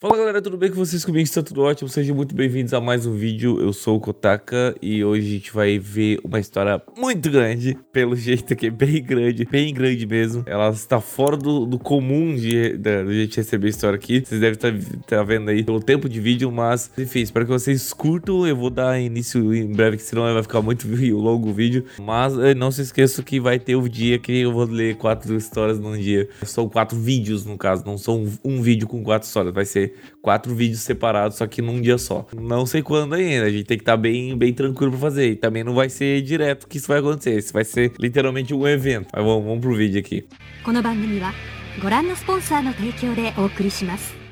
Fala galera, tudo bem com vocês? Comigo está tudo ótimo? Sejam muito bem-vindos a mais um vídeo. Eu sou o Kotaka e hoje a gente vai ver uma história muito grande. Pelo jeito aqui, bem grande, bem grande mesmo. Ela está fora do, do comum de, de, a gente receber história aqui. Vocês devem estar, estar vendo aí pelo tempo de vídeo, mas enfim, espero que vocês curtam. Eu vou dar início em breve, que senão vai ficar muito longo o vídeo. Mas eh, não se esqueça que vai ter o dia que eu vou ler quatro histórias num dia. São quatro vídeos, no caso, não são um, um vídeo com quatro histórias. Vai ser quatro vídeos separados, só que num dia só. Não sei quando ainda, a gente tem que estar tá bem, bem tranquilo pra fazer. E também não vai ser direto que isso vai acontecer, isso vai ser literalmente um evento. Mas vamos, vamos pro vídeo aqui. この番組はご覧のスポンサーの提供でお送りします。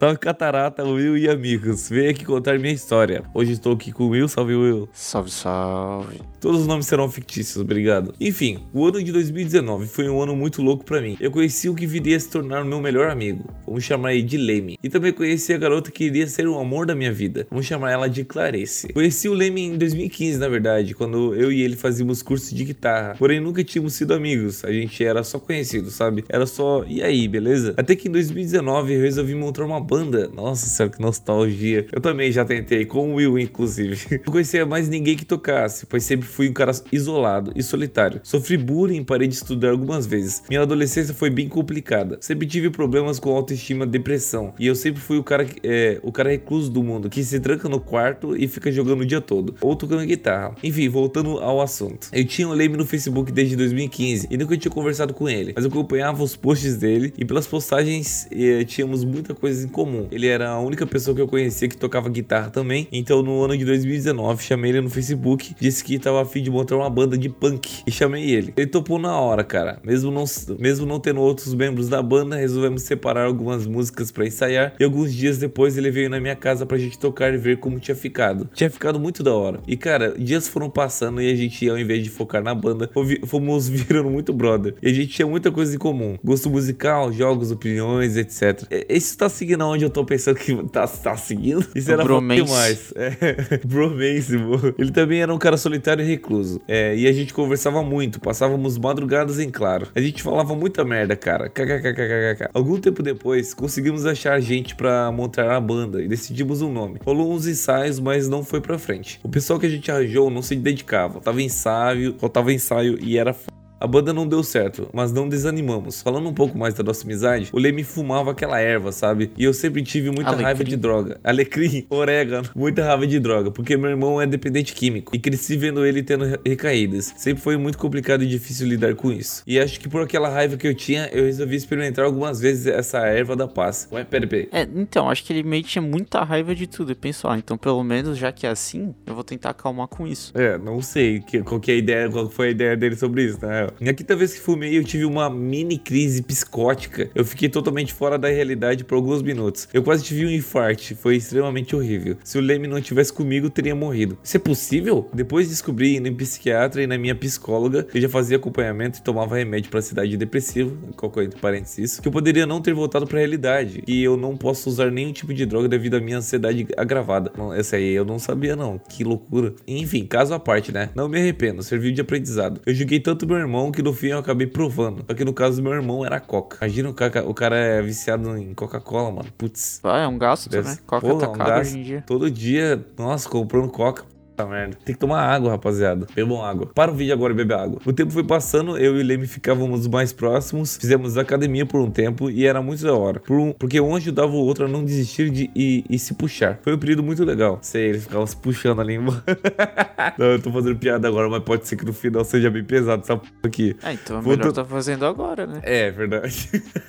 Salve Catarata, Will e amigos. Venho aqui contar minha história. Hoje estou aqui com o Will. Salve, Will. Salve, salve. Todos os nomes serão fictícios, obrigado. Enfim, o ano de 2019 foi um ano muito louco para mim. Eu conheci o que viria a se tornar o meu melhor amigo. Vamos chamar ele de Leme. E também conheci a garota que iria ser o amor da minha vida. Vamos chamar ela de Clarice. Conheci o Leme em 2015, na verdade, quando eu e ele fazíamos curso de guitarra. Porém, nunca tínhamos sido amigos. A gente era só conhecido, sabe? Era só, e aí, beleza? Até que em 2019 eu resolvi montar uma banda. Nossa senhora, que nostalgia. Eu também já tentei, com o Will, inclusive. Não conhecia mais ninguém que tocasse, pois sempre fui um cara isolado e solitário. Sofri bullying parei de estudar algumas vezes. Minha adolescência foi bem complicada. Sempre tive problemas com autoestima, depressão. E eu sempre fui o cara, é, o cara recluso do mundo, que se tranca no quarto e fica jogando o dia todo. Ou tocando guitarra. Enfim, voltando ao assunto. Eu tinha o Leme no Facebook desde 2015 e nunca tinha conversado com ele. Mas eu acompanhava os posts dele e pelas postagens eh, tínhamos muita coisa em comum. Ele era a única pessoa que eu conhecia que tocava guitarra também. Então no ano de 2019 chamei ele no Facebook, disse que estava fim de montar uma banda de punk e chamei ele. Ele topou na hora, cara. Mesmo não, mesmo não tendo outros membros da banda, resolvemos separar algumas músicas para ensaiar e alguns dias depois ele veio na minha casa pra gente tocar e ver como tinha ficado. Tinha ficado muito da hora. E cara, dias foram passando e a gente, ao invés de focar na banda, fomos virando muito brother. E a gente tinha muita coisa em comum: gosto musical, jogos, opiniões, etc. Isso tá seguindo aonde eu tô pensando que tá, tá seguindo? Isso o era bromance. demais. É, bromance, Ele também era um cara solitário e recluso. É, e a gente conversava muito, passávamos madrugadas em claro. A gente falava muita merda, cara. KKKKKK. Algum tempo depois, conseguimos achar gente para montar a banda e decidimos um nome. Rolou uns ensaios, mas não foi pra frente. O pessoal que a gente arranjou não se dedicava. Tava ensaio, faltava ensaio e era a banda não deu certo, mas não desanimamos. Falando um pouco mais da nossa amizade, o Leme fumava aquela erva, sabe? E eu sempre tive muita Alecrim. raiva de droga. Alecrim, orégano, muita raiva de droga, porque meu irmão é dependente químico e cresci vendo ele tendo recaídas. Sempre foi muito complicado e difícil lidar com isso. E acho que por aquela raiva que eu tinha, eu resolvi experimentar algumas vezes essa erva da paz. Ué, pera, pera. É, então, acho que ele meio que tinha muita raiva de tudo. E pensou, ah, então pelo menos já que é assim, eu vou tentar acalmar com isso. É, não sei que, qual que é a ideia, qual foi a ideia dele sobre isso, né? Na quinta vez que fumei, eu tive uma mini crise psicótica. Eu fiquei totalmente fora da realidade por alguns minutos. Eu quase tive um infarte, foi extremamente horrível. Se o Leme não tivesse comigo, teria morrido. Isso é possível? Depois descobri indo em psiquiatra e na minha psicóloga, eu já fazia acompanhamento e tomava remédio para ansiedade depressiva, qualquer entre parênteses isso, que eu poderia não ter voltado para a realidade. E eu não posso usar nenhum tipo de droga devido à minha ansiedade agravada. essa aí eu não sabia não. Que loucura. Enfim, caso à parte, né? Não me arrependo, serviu de aprendizado. Eu julguei tanto meu irmão que no fim eu acabei provando. Só que no caso do meu irmão era Coca. Imagina o cara, o cara é viciado em Coca-Cola, mano. Putz. Ah, é um gasto, né? Coca Porra, tá um gasto. hoje em dia. Todo dia, nossa, comprando Coca. Puta merda. Tem que tomar água, rapaziada. Bebam água. Para o vídeo agora e bebe água. O tempo foi passando, eu e o Leme ficávamos mais próximos. Fizemos academia por um tempo e era muito da hora. Por um, porque um ajudava o outro a não desistir de e, e se puxar. Foi um período muito legal. Sei, ele ficava se puxando ali. não, eu tô fazendo piada agora, mas pode ser que no final seja bem pesado essa p aqui. É, então é Voltou... melhor tá fazendo agora, né? É, verdade.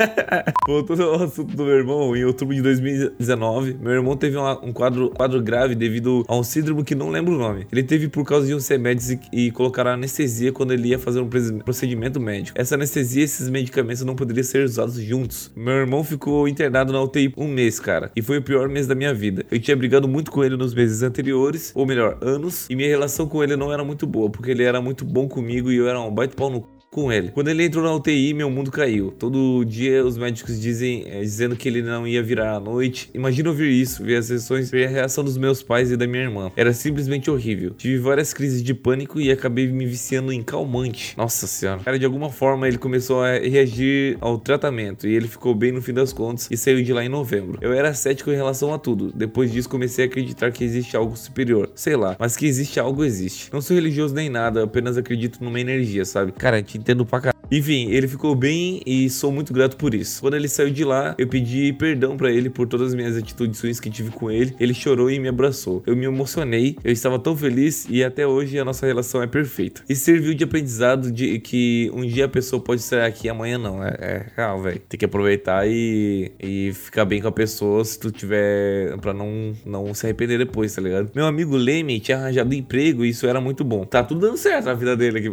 Voltando ao assunto do meu irmão, em outubro de 2019, meu irmão teve uma, um quadro, quadro grave devido a um síndrome que não lembro nome. Ele teve por causa de uns remédios e, e colocaram anestesia quando ele ia fazer um procedimento médico. Essa anestesia e esses medicamentos não poderiam ser usados juntos. Meu irmão ficou internado na UTI um mês, cara, e foi o pior mês da minha vida. Eu tinha brigado muito com ele nos meses anteriores, ou melhor, anos, e minha relação com ele não era muito boa, porque ele era muito bom comigo e eu era um baita pau no com ele. Quando ele entrou na UTI, meu mundo caiu. Todo dia os médicos dizem, é, dizendo que ele não ia virar à noite. Imagina ouvir isso, ver as sessões, ver a reação dos meus pais e da minha irmã. Era simplesmente horrível. Tive várias crises de pânico e acabei me viciando em calmante. Nossa senhora. Cara, de alguma forma ele começou a reagir ao tratamento e ele ficou bem no fim das contas e saiu de lá em novembro. Eu era cético em relação a tudo. Depois disso comecei a acreditar que existe algo superior. Sei lá, mas que existe algo existe. Não sou religioso nem nada, apenas acredito numa energia, sabe? Cara, te entendo pra caralho. Enfim, ele ficou bem e sou muito grato por isso. Quando ele saiu de lá, eu pedi perdão para ele por todas as minhas atitudes ruins que tive com ele. Ele chorou e me abraçou. Eu me emocionei, eu estava tão feliz e até hoje a nossa relação é perfeita. E serviu de aprendizado de que um dia a pessoa pode estar aqui, amanhã não. É, é real, velho. Tem que aproveitar e, e ficar bem com a pessoa se tu tiver. pra não, não se arrepender depois, tá ligado? Meu amigo Leme tinha arranjado emprego e isso era muito bom. Tá tudo dando certo na vida dele aqui.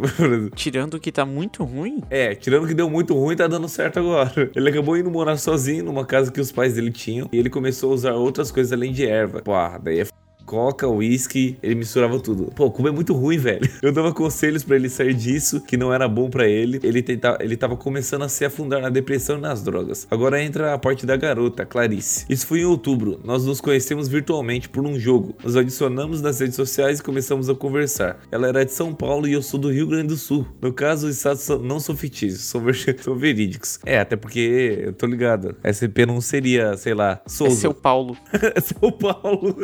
Tirando que tá muito ruim, É, tirando que deu muito ruim, tá dando certo agora. Ele acabou indo morar sozinho numa casa que os pais dele tinham e ele começou a usar outras coisas além de erva. Pô, daí é f... Coca, whisky, ele misturava tudo. Pô, como é muito ruim, velho. Eu dava conselhos pra ele sair disso, que não era bom pra ele. Ele, tentava, ele tava começando a se afundar na depressão e nas drogas. Agora entra a parte da garota, Clarice. Isso foi em outubro. Nós nos conhecemos virtualmente por um jogo. Nos adicionamos nas redes sociais e começamos a conversar. Ela era de São Paulo e eu sou do Rio Grande do Sul. No caso, os estados são- não são fictícios, são, ver- são verídicos. É, até porque eu tô ligado. SP não seria, sei lá, é Souza. seu Paulo. São Paulo,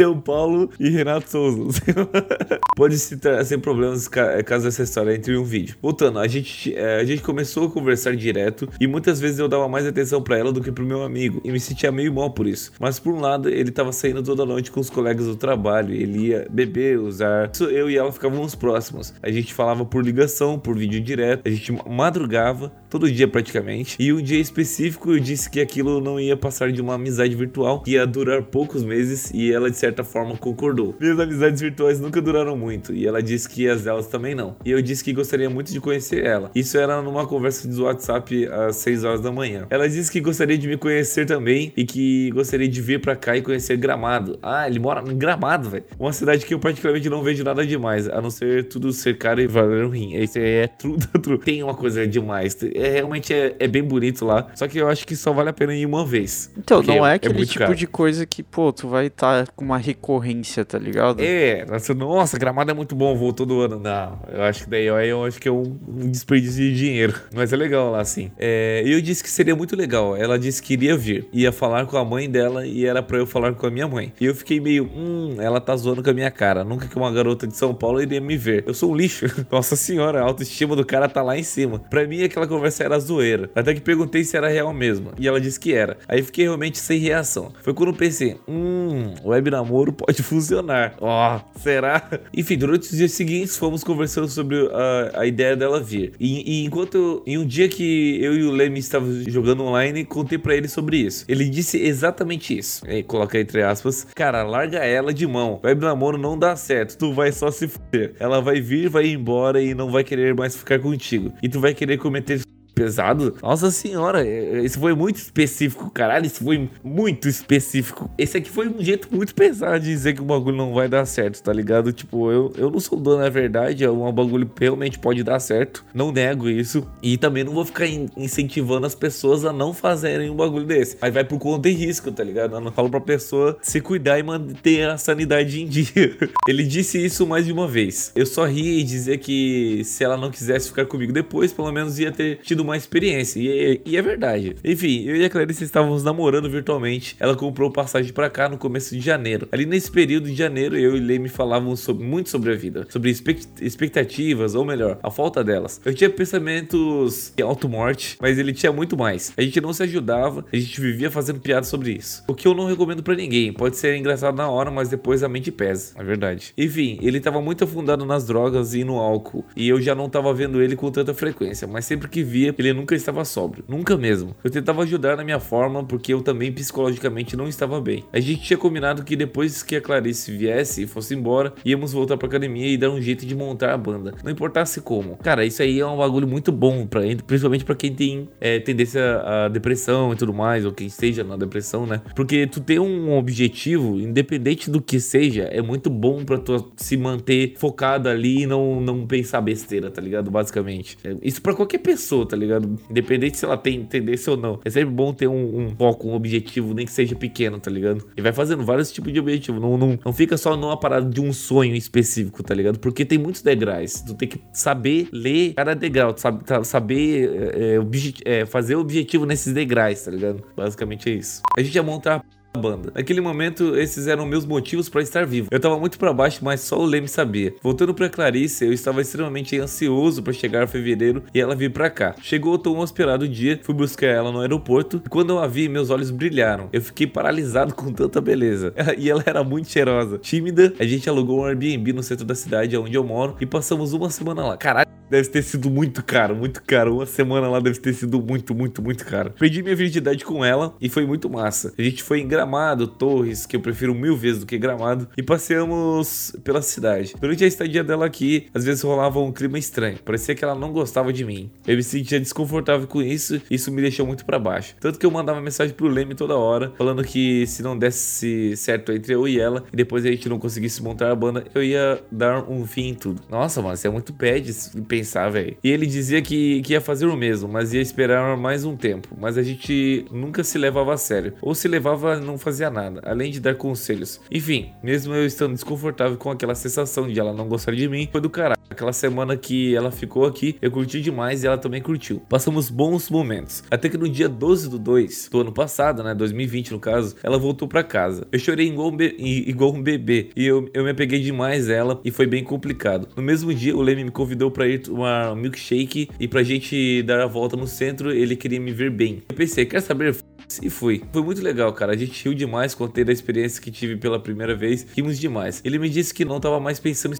São Paulo e Renato Souza. Pode citar sem problemas ca- caso essa história entre um vídeo. Voltando, a gente, eh, a gente começou a conversar direto e muitas vezes eu dava mais atenção pra ela do que pro meu amigo e me sentia meio mal por isso. Mas por um lado, ele tava saindo toda noite com os colegas do trabalho, ele ia beber, usar. Isso eu e ela ficávamos próximos. A gente falava por ligação, por vídeo direto, a gente madrugava todo dia praticamente. E um dia específico eu disse que aquilo não ia passar de uma amizade virtual, que ia durar poucos meses e ela de certa forma concordou. Minhas amizades virtuais nunca duraram muito e ela disse que as delas também não. E eu disse que gostaria muito de conhecer ela. Isso era numa conversa do WhatsApp às 6 horas da manhã. Ela disse que gostaria de me conhecer também e que gostaria de vir pra cá e conhecer Gramado. Ah, ele mora em Gramado, velho. Uma cidade que eu praticamente não vejo nada demais, a não ser tudo ser caro e valer ruim. Esse é da true. Tem uma coisa demais. Realmente é, é bem bonito lá. Só que eu acho que só vale a pena ir uma vez. Então, não é é aquele tipo caro. de coisa que, pô, tu vai estar com uma recorrência, tá ligado? É, nossa, nossa, gramado é muito bom, vou todo ano. Não, eu acho que daí eu, eu acho que é um, um desperdício de dinheiro. Mas é legal lá, sim. É, eu disse que seria muito legal. Ela disse que iria vir. Ia falar com a mãe dela e era pra eu falar com a minha mãe. E eu fiquei meio, hum, ela tá zoando com a minha cara. Nunca que uma garota de São Paulo iria me ver. Eu sou um lixo. Nossa senhora, a autoestima do cara tá lá em cima. Pra mim, aquela conversa era zoeira. Até que perguntei se era real mesmo. E ela disse que era. Aí fiquei realmente sem reação. Foi quando pensei, hum, web namoro pode funcionar. Ó, será? Enfim, durante os dias seguintes fomos conversando sobre a, a ideia dela vir. E, e enquanto eu- em um dia que eu e o Leme estávamos jogando online, contei pra ele sobre isso. Ele disse exatamente isso. E coloca entre aspas, cara, larga ela de mão. Web namoro não dá certo. Tu vai só se fuder. Ela vai vir, vai embora e não vai querer mais ficar contigo. E tu vai querer cometer pesado. Nossa senhora, é- isso foi muito específico, caralho. Isso foi muito específico. Esse aqui foi um jeito muito pesado de dizer que o bagulho não vai dar certo, tá ligado? Tipo, eu, eu não sou dono, na verdade. É um bagulho realmente pode dar certo. Não nego isso. E também não vou ficar in- incentivando as pessoas a não fazerem um bagulho desse. Aí vai por conta e risco, tá ligado? Eu não falo pra pessoa se cuidar e manter a sanidade em dia. Ele disse isso mais de uma vez. Eu só ri e dizer que se ela não quisesse ficar comigo depois, pelo menos ia ter tido uma experiência. E, é- e é verdade. Enfim, eu e a Clarice estávamos namorando virtualmente. Ela comprou passagem pra cá no começo de janeiro. Ali nesse período de janeiro, eu e Leme falávamos sobre- muito sobre a vida, sobre expect- expectativas, ou melhor, a falta delas. Eu tinha pensamentos de auto-morte, mas ele tinha muito mais. A gente não se ajudava, a gente vivia fazendo piadas sobre isso. O que eu não recomendo pra ninguém. Pode ser engraçado na hora, mas depois a mente pesa. É verdade. Enfim, ele tava muito afundado nas drogas e no álcool. E eu já não tava vendo ele com tanta frequência. Mas sempre que via, ele nunca estava sóbrio. Nunca mesmo. Eu tentava ajudar na minha forma porque eu também psicologicamente não estava bem. A gente tinha combinado que depois que a Clarice viesse e fosse embora, íamos voltar pra academia e dar um jeito de montar a banda. Não importasse como. Cara, isso aí é um bagulho muito bom, pra, principalmente para quem tem é, tendência à depressão e tudo mais, ou quem esteja na depressão, né? Porque tu ter um objetivo, independente do que seja, é muito bom para tu se manter focado ali e não, não pensar besteira, tá ligado? Basicamente. É, isso para qualquer pessoa, tá ligado? Independente se ela tem tendência ou não. É sempre bom ter um, um foco, um objetivo, nem que seja pequeno, tá ligado? E vai fazendo vários tipos de objetivo. Não, não, não fica só numa parada de um sonho específico, tá ligado? Porque tem muitos degraus. Tu tem que saber ler cada degrau, sabe, tá, saber é, é, é, fazer o objetivo nesses degraus, tá ligado? Basicamente é isso. A gente ia montar banda. Naquele momento, esses eram meus motivos para estar vivo. Eu tava muito para baixo, mas só o Leme sabia. Voltando para Clarice, eu estava extremamente ansioso para chegar a fevereiro e ela vir para cá. Chegou tão esperado dia, fui buscar ela no aeroporto e quando eu a vi, meus olhos brilharam. Eu fiquei paralisado com tanta beleza. E ela era muito cheirosa. Tímida, a gente alugou um Airbnb no centro da cidade onde eu moro e passamos uma semana lá. Caralho, deve ter sido muito caro, muito caro. Uma semana lá deve ter sido muito, muito, muito caro. Perdi minha virgindade com ela e foi muito massa. A gente foi em Gramado, Torres, que eu prefiro mil vezes do que Gramado, e passeamos pela cidade. Durante a estadia dela aqui, às vezes rolava um clima estranho. Parecia que ela não gostava de mim. Eu me sentia desconfortável com isso, e isso me deixou muito para baixo. Tanto que eu mandava mensagem pro Leme toda hora, falando que se não desse certo entre eu e ela, e depois a gente não conseguisse montar a banda, eu ia dar um fim em tudo. Nossa, mano, você é muito pede pensar, velho. E ele dizia que, que ia fazer o mesmo, mas ia esperar mais um tempo. Mas a gente nunca se levava a sério. Ou se levava, não fazia nada, além de dar conselhos. Enfim, mesmo eu estando desconfortável com aquela sensação de ela não gostar de mim, foi do caralho. Aquela semana que ela ficou aqui, eu curti demais e ela também curtiu. Passamos bons momentos. Até que no dia 12 do 2 do ano passado, né, 2020 no caso, ela voltou para casa. Eu chorei igual um, igual um bebê e eu, eu me apeguei demais ela e foi bem complicado. No mesmo dia, o Leme me convidou para ir tomar um milkshake e pra gente dar a volta no centro, ele queria me ver bem. Eu pensei, quer saber? E fui. Foi muito legal, cara. A gente riu demais, contei da experiência que tive pela primeira vez. Rimos demais. Ele me disse que não tava mais pensando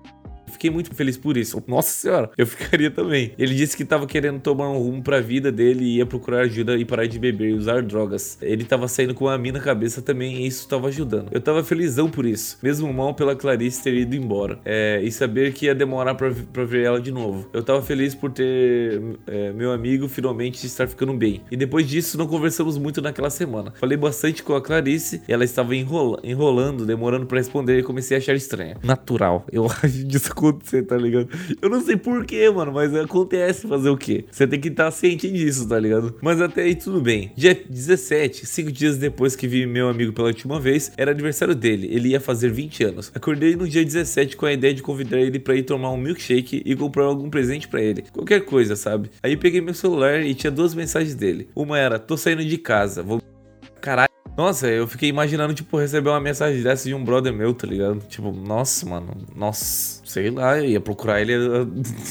fiquei muito feliz por isso. Nossa senhora, eu ficaria também. Ele disse que estava querendo tomar um rumo pra vida dele e ia procurar ajuda e parar de beber e usar drogas. Ele estava saindo com a mina na cabeça também e isso estava ajudando. Eu estava felizão por isso, mesmo mal pela Clarice ter ido embora é, e saber que ia demorar pra, pra ver ela de novo. Eu estava feliz por ter é, meu amigo finalmente estar ficando bem. E depois disso, não conversamos muito naquela semana. Falei bastante com a Clarice e ela estava enrola, enrolando, demorando para responder e comecei a achar estranha. Natural. Eu acho disso acontecer, tá ligado? Eu não sei porquê, mano, mas acontece fazer o quê? Você tem que estar ciente disso, tá ligado? Mas até aí tudo bem. Dia 17, cinco dias depois que vi meu amigo pela última vez, era aniversário dele. Ele ia fazer 20 anos. Acordei no dia 17 com a ideia de convidar ele para ir tomar um milkshake e comprar algum presente para ele. Qualquer coisa, sabe? Aí peguei meu celular e tinha duas mensagens dele. Uma era: tô saindo de casa, vou. Caralho. Nossa, eu fiquei imaginando, tipo, receber uma mensagem dessa de um brother meu, tá ligado? Tipo, nossa, mano, nossa, sei lá, eu ia procurar ele,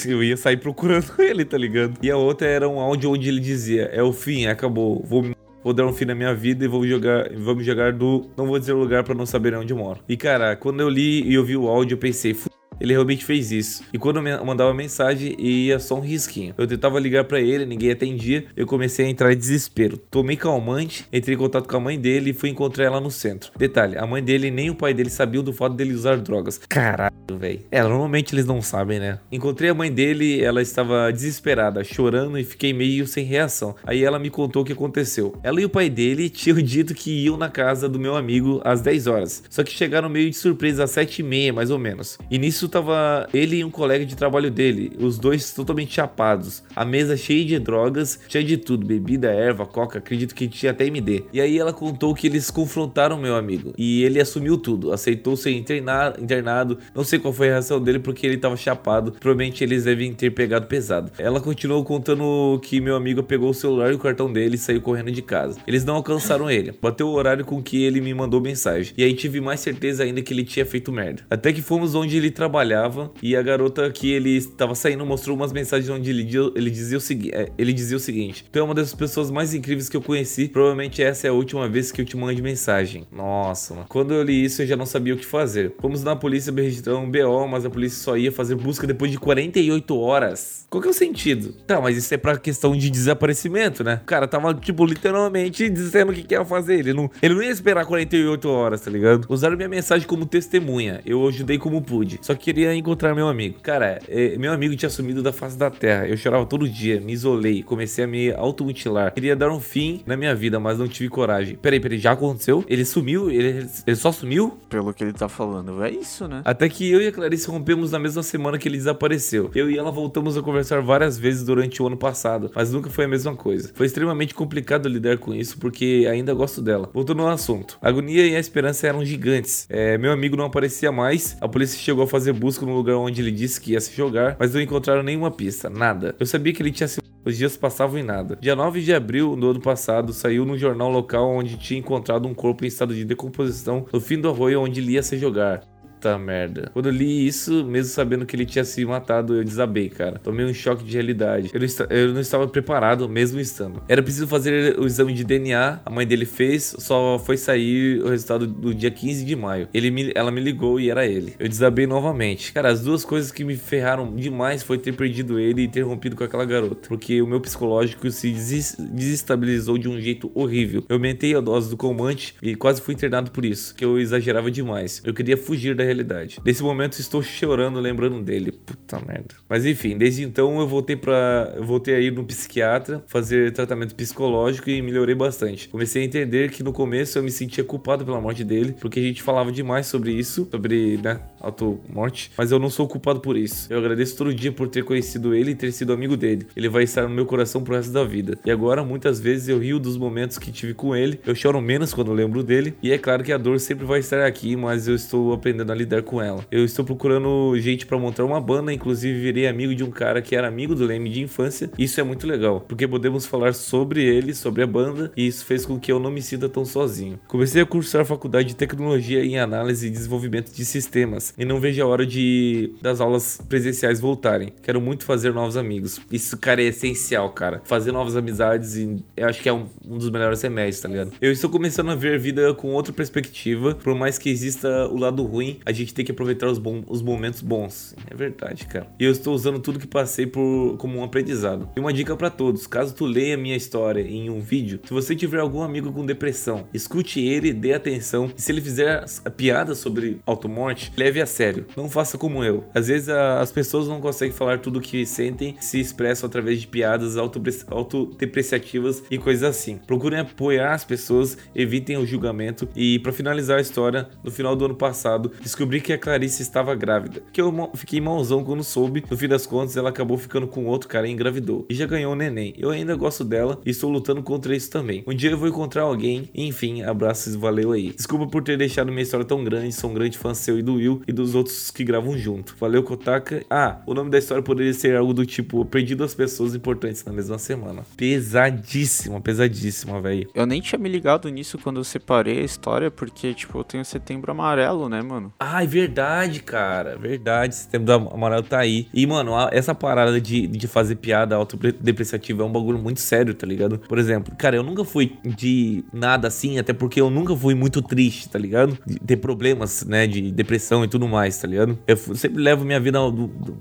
eu ia sair procurando ele, tá ligado? E a outra era um áudio onde ele dizia: É o fim, acabou, vou Vou dar um fim na minha vida e vou jogar, vamos jogar do. Não vou dizer o lugar para não saber onde eu moro. E cara, quando eu li e ouvi o áudio, eu pensei, ele realmente fez isso. E quando eu mandava mensagem, ia só um risquinho. Eu tentava ligar para ele, ninguém atendia. Eu comecei a entrar em desespero. Tomei calmante, entrei em contato com a mãe dele e fui encontrar ela no centro. Detalhe, a mãe dele nem o pai dele sabiam do fato dele usar drogas. Caralho, velho. É, normalmente eles não sabem, né? Encontrei a mãe dele, ela estava desesperada, chorando e fiquei meio sem reação. Aí ela me contou o que aconteceu. Ela e o pai dele tinham dito que iam na casa do meu amigo às 10 horas. Só que chegaram meio de surpresa às 7 e meia, mais ou menos. E nisso tava ele e um colega de trabalho dele, os dois totalmente chapados. A mesa cheia de drogas, cheia de tudo, bebida, erva, coca, acredito que tinha até MD. E aí ela contou que eles confrontaram meu amigo e ele assumiu tudo, aceitou ser internado. Não sei qual foi a reação dele porque ele tava chapado. Provavelmente eles devem ter pegado pesado. Ela continuou contando que meu amigo pegou o celular e o cartão dele e saiu correndo de casa. Eles não alcançaram ele. Bateu o horário com que ele me mandou mensagem. E aí tive mais certeza ainda que ele tinha feito merda. Até que fomos onde ele trabalhava e a garota que ele estava saindo mostrou umas mensagens onde ele, ele, dizia o seguinte, é, ele dizia o seguinte: "Tu é uma das pessoas mais incríveis que eu conheci. Provavelmente essa é a última vez que eu te mando mensagem." Nossa, mano. quando eu li isso eu já não sabia o que fazer. Fomos na polícia registrar um BO, mas a polícia só ia fazer busca depois de 48 horas. Qual que é o sentido? Tá, mas isso é pra questão de desaparecimento, né? O cara tava, tipo, literalmente dizendo o que, que ia fazer. Ele não, ele não ia esperar 48 horas, tá ligado? Usaram minha mensagem como testemunha. Eu ajudei como pude. Só queria encontrar meu amigo. Cara, é, meu amigo tinha sumido da face da terra. Eu chorava todo dia, me isolei, comecei a me automutilar. Queria dar um fim na minha vida, mas não tive coragem. Peraí, peraí, já aconteceu? Ele sumiu? Ele, ele só sumiu? Pelo que ele tá falando, é isso, né? Até que eu e a Clarice rompemos na mesma semana que ele desapareceu. Eu e ela voltamos a conversar várias vezes durante o ano passado, mas nunca foi a mesma coisa. Foi extremamente complicado lidar com isso porque ainda gosto dela. Voltando ao assunto. A agonia e a esperança eram gigantes. É, meu amigo não aparecia mais. A polícia chegou a fazer busca no lugar onde ele disse que ia se jogar, mas não encontraram nenhuma pista, nada. Eu sabia que ele tinha se os dias passavam em nada. Dia 9 de abril do ano passado, saiu no jornal local onde tinha encontrado um corpo em estado de decomposição no fim do arroio onde ele ia se jogar. Puta merda. Quando eu li isso, mesmo sabendo que ele tinha se matado, eu desabei, cara. Tomei um choque de realidade. Eu não, eu não, estava preparado, mesmo estando. Era preciso fazer o exame de DNA. A mãe dele fez, só foi sair o resultado do dia 15 de maio. Ele me, ela me ligou e era ele. Eu desabei novamente. Cara, as duas coisas que me ferraram demais foi ter perdido ele e ter rompido com aquela garota. Porque o meu psicológico se desestabilizou de um jeito horrível. Eu mentei a dose do calmante e quase fui internado por isso, que eu exagerava demais. Eu queria fugir da realidade. Nesse momento estou chorando lembrando dele. Puta merda. Mas enfim, desde então eu voltei para eu voltei a ir no psiquiatra, fazer tratamento psicológico e melhorei bastante. Comecei a entender que no começo eu me sentia culpado pela morte dele, porque a gente falava demais sobre isso, sobre, né, auto-morte, mas eu não sou culpado por isso. Eu agradeço todo dia por ter conhecido ele e ter sido amigo dele. Ele vai estar no meu coração pro resto da vida. E agora muitas vezes eu rio dos momentos que tive com ele, eu choro menos quando lembro dele, e é claro que a dor sempre vai estar aqui, mas eu estou aprendendo a lidar com ela. Eu estou procurando gente para montar uma banda, inclusive virei amigo de um cara que era amigo do Leme de infância. Isso é muito legal, porque podemos falar sobre ele, sobre a banda, e isso fez com que eu não me sinta tão sozinho. Comecei a cursar a faculdade de tecnologia em análise e desenvolvimento de sistemas, e não vejo a hora de das aulas presenciais voltarem. Quero muito fazer novos amigos. Isso, cara, é essencial, cara. Fazer novas amizades e eu acho que é um, um dos melhores remédios, tá ligado? Eu estou começando a ver a vida com outra perspectiva, por mais que exista o lado ruim, a gente tem que aproveitar os, bons, os momentos bons. É verdade, cara. E eu estou usando tudo que passei por como um aprendizado. E uma dica para todos: caso tu leia minha história em um vídeo, se você tiver algum amigo com depressão, escute ele, dê atenção. E se ele fizer piada sobre automorte, leve a sério. Não faça como eu. Às vezes a, as pessoas não conseguem falar tudo o que sentem, se expressam através de piadas autodepreciativas e coisas assim. Procurem apoiar as pessoas, evitem o julgamento. E para finalizar a história, no final do ano passado, que a Clarice estava grávida. Que eu fiquei malzão quando soube. No fim das contas, ela acabou ficando com outro cara e engravidou. E já ganhou o neném. Eu ainda gosto dela e estou lutando contra isso também. Um dia eu vou encontrar alguém. Enfim, abraços e valeu aí. Desculpa por ter deixado minha história tão grande. Sou um grande fã seu e do Will e dos outros que gravam junto. Valeu, Kotaka. Ah, o nome da história poderia ser algo do tipo Perdi duas pessoas importantes na mesma semana. Pesadíssima, pesadíssima, velho. Eu nem tinha me ligado nisso quando eu separei a história, porque, tipo, eu tenho setembro amarelo, né, mano? Ah, é verdade, cara. Verdade. Setembro amarelo tá aí. E, mano, essa parada de, de fazer piada autodepreciativa é um bagulho muito sério, tá ligado? Por exemplo, cara, eu nunca fui de nada assim, até porque eu nunca fui muito triste, tá ligado? De ter problemas, né, de depressão e tudo mais, tá ligado? Eu sempre levo minha vida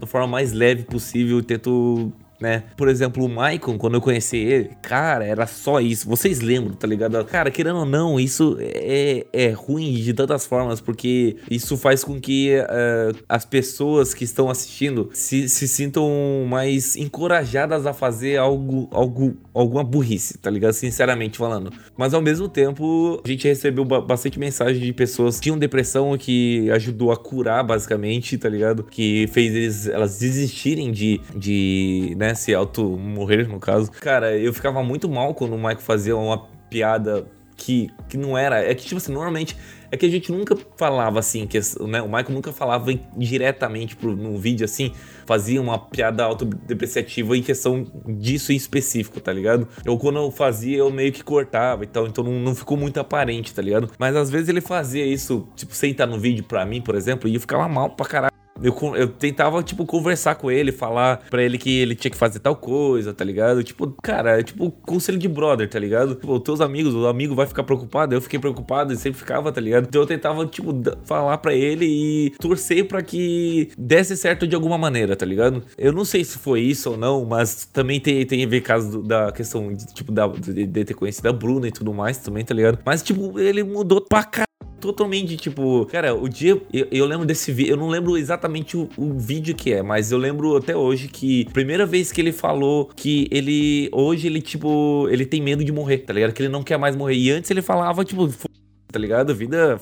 da forma mais leve possível e tento né? Por exemplo, o Michael, quando eu conheci ele, cara, era só isso. Vocês lembram, tá ligado? Cara, querendo ou não, isso é, é ruim de tantas formas, porque isso faz com que uh, as pessoas que estão assistindo se, se sintam mais encorajadas a fazer algo, algo, alguma burrice, tá ligado? Sinceramente falando. Mas ao mesmo tempo, a gente recebeu bastante mensagem de pessoas que tinham depressão que ajudou a curar, basicamente, tá ligado? Que fez eles, elas desistirem de, de né? Né? Se auto-morrer, no caso. Cara, eu ficava muito mal quando o Michael fazia uma piada que, que não era. É que, tipo assim, normalmente. É que a gente nunca falava assim, que né, o Michael nunca falava diretamente pro, no vídeo assim, fazia uma piada autodepreciativa em questão disso em específico, tá ligado? Ou quando eu fazia, eu meio que cortava e tal, então não, não ficou muito aparente, tá ligado? Mas às vezes ele fazia isso, tipo, sem estar no vídeo pra mim, por exemplo, e eu ficava mal pra caralho eu, eu tentava, tipo, conversar com ele, falar pra ele que ele tinha que fazer tal coisa, tá ligado? Tipo, cara, é tipo conselho de brother, tá ligado? Tipo, teus amigos, o amigo vai ficar preocupado, eu fiquei preocupado e sempre ficava, tá ligado? Então eu tentava, tipo, falar pra ele e torcer pra que desse certo de alguma maneira, tá ligado? Eu não sei se foi isso ou não, mas também tem, tem a ver caso da questão de, tipo, da, de, de ter conhecido a Bruna e tudo mais também, tá ligado? Mas, tipo, ele mudou pra caralho totalmente, tipo, cara, o dia. Eu, eu lembro desse vídeo. Eu não lembro exatamente o, o, vídeo que é, mas eu lembro até hoje que. Primeira vez que ele falou que ele. Hoje ele, tipo. Ele tem medo de morrer, tá ligado? Que ele não quer mais morrer. E antes ele falava, tipo, tá ligado? Vida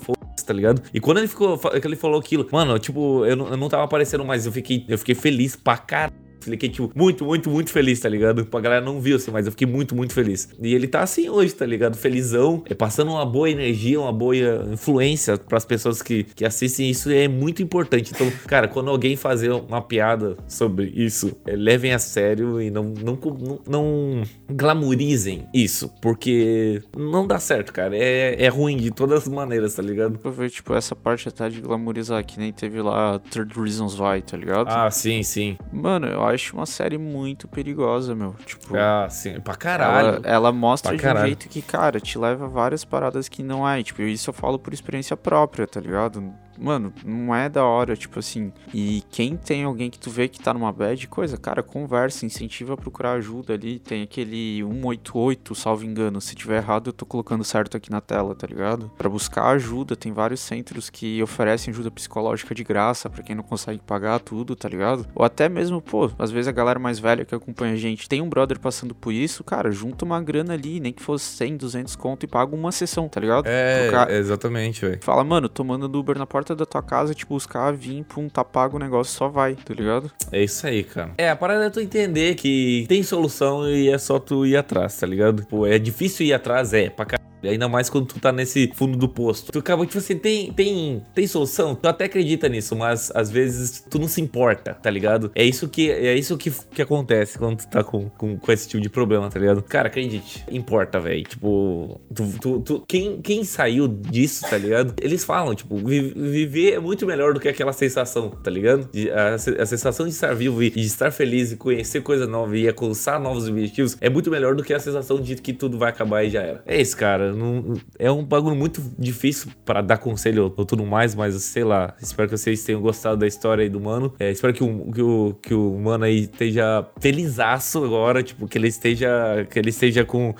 tá ligado? E quando ele ficou, ele falou aquilo, mano, tipo, eu não, eu não tava aparecendo mais, eu fiquei, eu fiquei feliz pra caralho Fiquei, tipo, muito, muito, muito feliz, tá ligado? A galera não viu, assim, mas eu fiquei muito, muito feliz. E ele tá assim hoje, tá ligado? Felizão, é passando uma boa energia, uma boa influência pras pessoas que, que assistem isso é muito importante. Então, cara, quando alguém fazer uma piada sobre isso, é, levem a sério e não, não, não, não glamorizem isso, porque não dá certo, cara. É, é ruim de todas as maneiras, tá ligado? Eu vejo, tipo, essa parte até de glamorizar, que nem teve lá Third Reasons Why, tá ligado? Ah, sim, sim. Mano, eu acho uma série muito perigosa, meu. Tipo, ah, sim, pra caralho. Ela, ela mostra pra de caralho. um jeito que, cara, te leva a várias paradas que não é. Tipo, isso eu falo por experiência própria, tá ligado? Mano, não é da hora, tipo assim. E quem tem alguém que tu vê que tá numa bad, coisa, cara, conversa, incentiva a procurar ajuda ali. Tem aquele 188, salvo engano. Se tiver errado, eu tô colocando certo aqui na tela, tá ligado? Para buscar ajuda, tem vários centros que oferecem ajuda psicológica de graça para quem não consegue pagar tudo, tá ligado? Ou até mesmo, pô, às vezes a galera mais velha que acompanha a gente tem um brother passando por isso, cara, junta uma grana ali, nem que fosse 100, 200 conto e paga uma sessão, tá ligado? É, cara... exatamente, velho. Fala, mano, tomando do Uber na porta porta da tua casa, te buscar, vir, pum, tá pago o negócio, só vai, tá ligado? É isso aí, cara. É, a parada é tu entender que tem solução e é só tu ir atrás, tá ligado? Pô, é difícil ir atrás, é, pra caralho. Ainda mais quando tu tá nesse fundo do posto. Tu acaba, tipo assim, tem, tem, tem solução? Tu até acredita nisso, mas às vezes tu não se importa, tá ligado? É isso que, é isso que, que acontece quando tu tá com, com, com esse tipo de problema, tá ligado? Cara, acredite, importa, velho. Tipo, tu, tu, tu, quem, quem saiu disso, tá ligado? Eles falam, tipo, viver é muito melhor do que aquela sensação, tá ligado? A, a sensação de estar vivo e de estar feliz e conhecer coisa nova e alcançar novos objetivos é muito melhor do que a sensação de que tudo vai acabar e já era. É isso, cara. Não, é um bagulho muito difícil para dar conselho ou tudo mais, mas sei lá. Espero que vocês tenham gostado da história aí do mano. É, espero que o, que, o, que o mano aí esteja felizaço agora, tipo, que ele esteja, que ele esteja com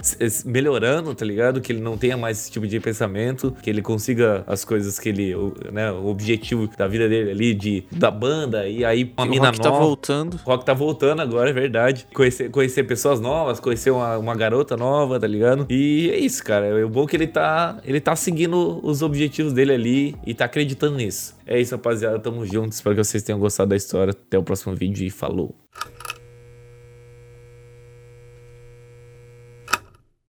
melhorando, tá ligado? Que ele não tenha mais esse tipo de pensamento, que ele consiga as coisas que ele, né, o objetivo da vida dele ali, de, da banda, e aí uma mina nova. O rock tá voltando. O rock tá voltando agora, é verdade. Conhecer, conhecer pessoas novas, conhecer uma, uma garota nova, tá ligado? E é isso, cara. O bom é que ele tá, ele tá seguindo os objetivos dele ali e tá acreditando nisso. É isso, rapaziada. Tamo junto. Espero que vocês tenham gostado da história. Até o próximo vídeo e falou.